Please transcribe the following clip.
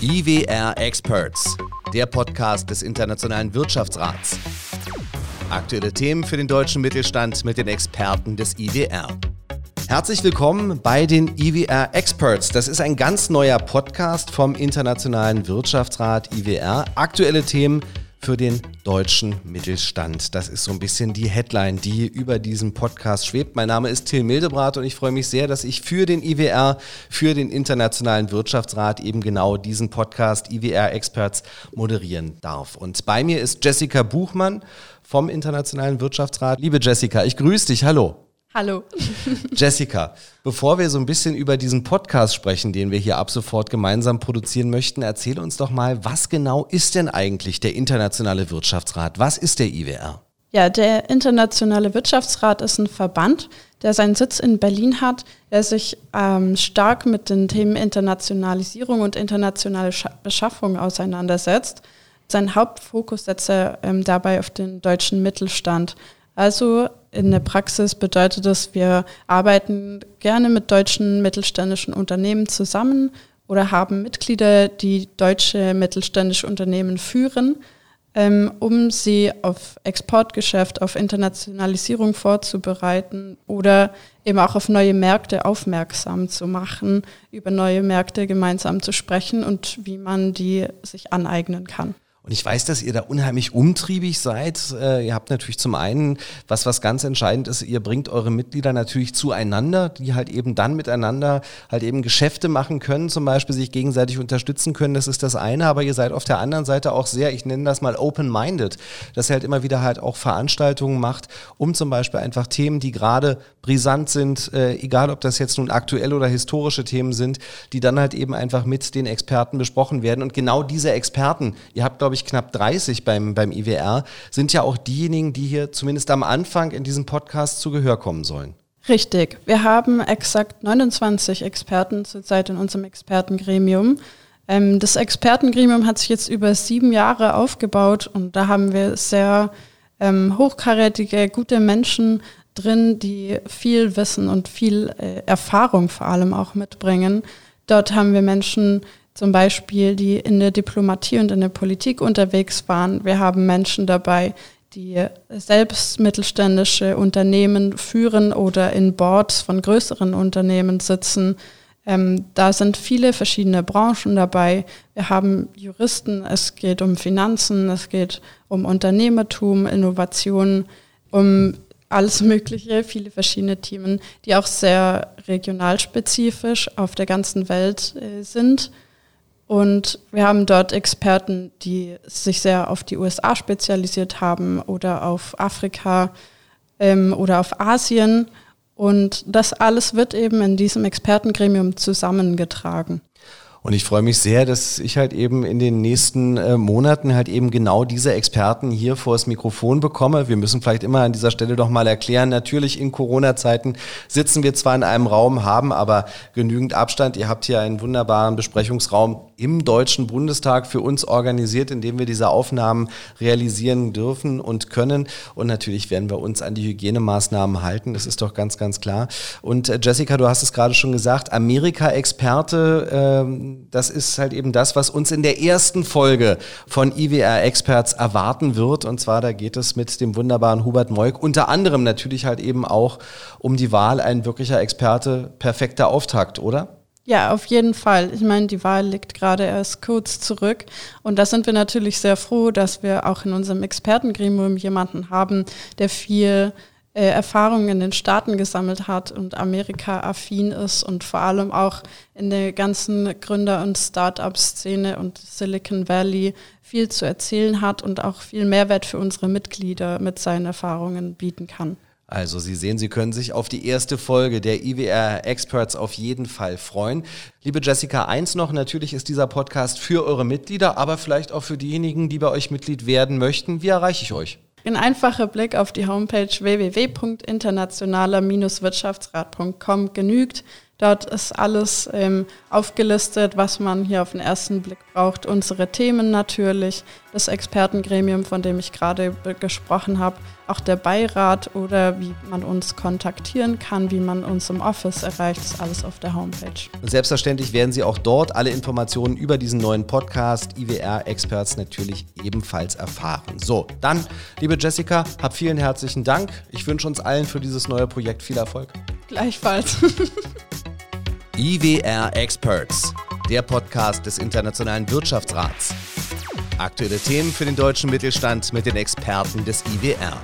IWR Experts, der Podcast des Internationalen Wirtschaftsrats. Aktuelle Themen für den deutschen Mittelstand mit den Experten des IWR. Herzlich willkommen bei den IWR Experts. Das ist ein ganz neuer Podcast vom Internationalen Wirtschaftsrat IWR. Aktuelle Themen für den deutschen Mittelstand. Das ist so ein bisschen die Headline, die über diesem Podcast schwebt. Mein Name ist Till Mildebrat und ich freue mich sehr, dass ich für den IWR, für den Internationalen Wirtschaftsrat eben genau diesen Podcast IWR Experts moderieren darf. Und bei mir ist Jessica Buchmann vom Internationalen Wirtschaftsrat. Liebe Jessica, ich grüße dich. Hallo. Hallo. Jessica, bevor wir so ein bisschen über diesen Podcast sprechen, den wir hier ab sofort gemeinsam produzieren möchten, erzähl uns doch mal, was genau ist denn eigentlich der Internationale Wirtschaftsrat? Was ist der IWR? Ja, der Internationale Wirtschaftsrat ist ein Verband, der seinen Sitz in Berlin hat, der sich ähm, stark mit den Themen Internationalisierung und internationale Scha Beschaffung auseinandersetzt. Sein Hauptfokus setzt er ähm, dabei auf den deutschen Mittelstand. Also in der Praxis bedeutet das, wir arbeiten gerne mit deutschen mittelständischen Unternehmen zusammen oder haben Mitglieder, die deutsche mittelständische Unternehmen führen, ähm, um sie auf Exportgeschäft, auf Internationalisierung vorzubereiten oder eben auch auf neue Märkte aufmerksam zu machen, über neue Märkte gemeinsam zu sprechen und wie man die sich aneignen kann. Und ich weiß, dass ihr da unheimlich umtriebig seid. Äh, ihr habt natürlich zum einen, was was ganz entscheidend ist, ihr bringt eure Mitglieder natürlich zueinander, die halt eben dann miteinander halt eben Geschäfte machen können, zum Beispiel sich gegenseitig unterstützen können. Das ist das eine. Aber ihr seid auf der anderen Seite auch sehr, ich nenne das mal open-minded, dass ihr halt immer wieder halt auch Veranstaltungen macht, um zum Beispiel einfach Themen, die gerade brisant sind, äh, egal ob das jetzt nun aktuelle oder historische Themen sind, die dann halt eben einfach mit den Experten besprochen werden. Und genau diese Experten, ihr habt, glaube ich, ich, knapp 30 beim, beim IWR, sind ja auch diejenigen, die hier zumindest am Anfang in diesem Podcast zu Gehör kommen sollen. Richtig. Wir haben exakt 29 Experten zurzeit in unserem Expertengremium. Ähm, das Expertengremium hat sich jetzt über sieben Jahre aufgebaut und da haben wir sehr ähm, hochkarätige, gute Menschen drin, die viel Wissen und viel äh, Erfahrung vor allem auch mitbringen. Dort haben wir Menschen zum Beispiel, die in der Diplomatie und in der Politik unterwegs waren. Wir haben Menschen dabei, die selbst mittelständische Unternehmen führen oder in Boards von größeren Unternehmen sitzen. Ähm, da sind viele verschiedene Branchen dabei. Wir haben Juristen, es geht um Finanzen, es geht um Unternehmertum, Innovation, um alles Mögliche, viele verschiedene Themen, die auch sehr regionalspezifisch auf der ganzen Welt äh, sind. Und wir haben dort Experten, die sich sehr auf die USA spezialisiert haben oder auf Afrika ähm, oder auf Asien. Und das alles wird eben in diesem Expertengremium zusammengetragen. Und ich freue mich sehr, dass ich halt eben in den nächsten äh, Monaten halt eben genau diese Experten hier vor das Mikrofon bekomme. Wir müssen vielleicht immer an dieser Stelle doch mal erklären, natürlich in Corona-Zeiten sitzen wir zwar in einem Raum, haben aber genügend Abstand. Ihr habt hier einen wunderbaren Besprechungsraum im Deutschen Bundestag für uns organisiert, in dem wir diese Aufnahmen realisieren dürfen und können. Und natürlich werden wir uns an die Hygienemaßnahmen halten. Das ist doch ganz, ganz klar. Und äh, Jessica, du hast es gerade schon gesagt, Amerika-Experte, äh, das ist halt eben das, was uns in der ersten Folge von IWR Experts erwarten wird. Und zwar, da geht es mit dem wunderbaren Hubert Moik unter anderem natürlich halt eben auch um die Wahl ein wirklicher Experte. Perfekter Auftakt, oder? Ja, auf jeden Fall. Ich meine, die Wahl liegt gerade erst kurz zurück. Und da sind wir natürlich sehr froh, dass wir auch in unserem Expertengremium jemanden haben, der viel äh, Erfahrungen in den Staaten gesammelt hat und Amerika-affin ist und vor allem auch in der ganzen Gründer- und Start-up-Szene und Silicon Valley viel zu erzählen hat und auch viel Mehrwert für unsere Mitglieder mit seinen Erfahrungen bieten kann. Also Sie sehen, Sie können sich auf die erste Folge der IWR Experts auf jeden Fall freuen. Liebe Jessica, eins noch, natürlich ist dieser Podcast für eure Mitglieder, aber vielleicht auch für diejenigen, die bei euch Mitglied werden möchten. Wie erreiche ich euch? Ein einfacher Blick auf die Homepage www.internationaler-wirtschaftsrat.com genügt. Dort ist alles ähm, aufgelistet, was man hier auf den ersten Blick braucht. Unsere Themen natürlich, das Expertengremium, von dem ich gerade gesprochen habe, auch der Beirat oder wie man uns kontaktieren kann, wie man uns im Office erreicht, ist alles auf der Homepage. Selbstverständlich werden Sie auch dort alle Informationen über diesen neuen Podcast IWR Experts natürlich ebenfalls erfahren. So, dann, liebe Jessica, hab vielen herzlichen Dank. Ich wünsche uns allen für dieses neue Projekt viel Erfolg. Gleichfalls. IWR Experts, der Podcast des Internationalen Wirtschaftsrats. Aktuelle Themen für den deutschen Mittelstand mit den Experten des IWR.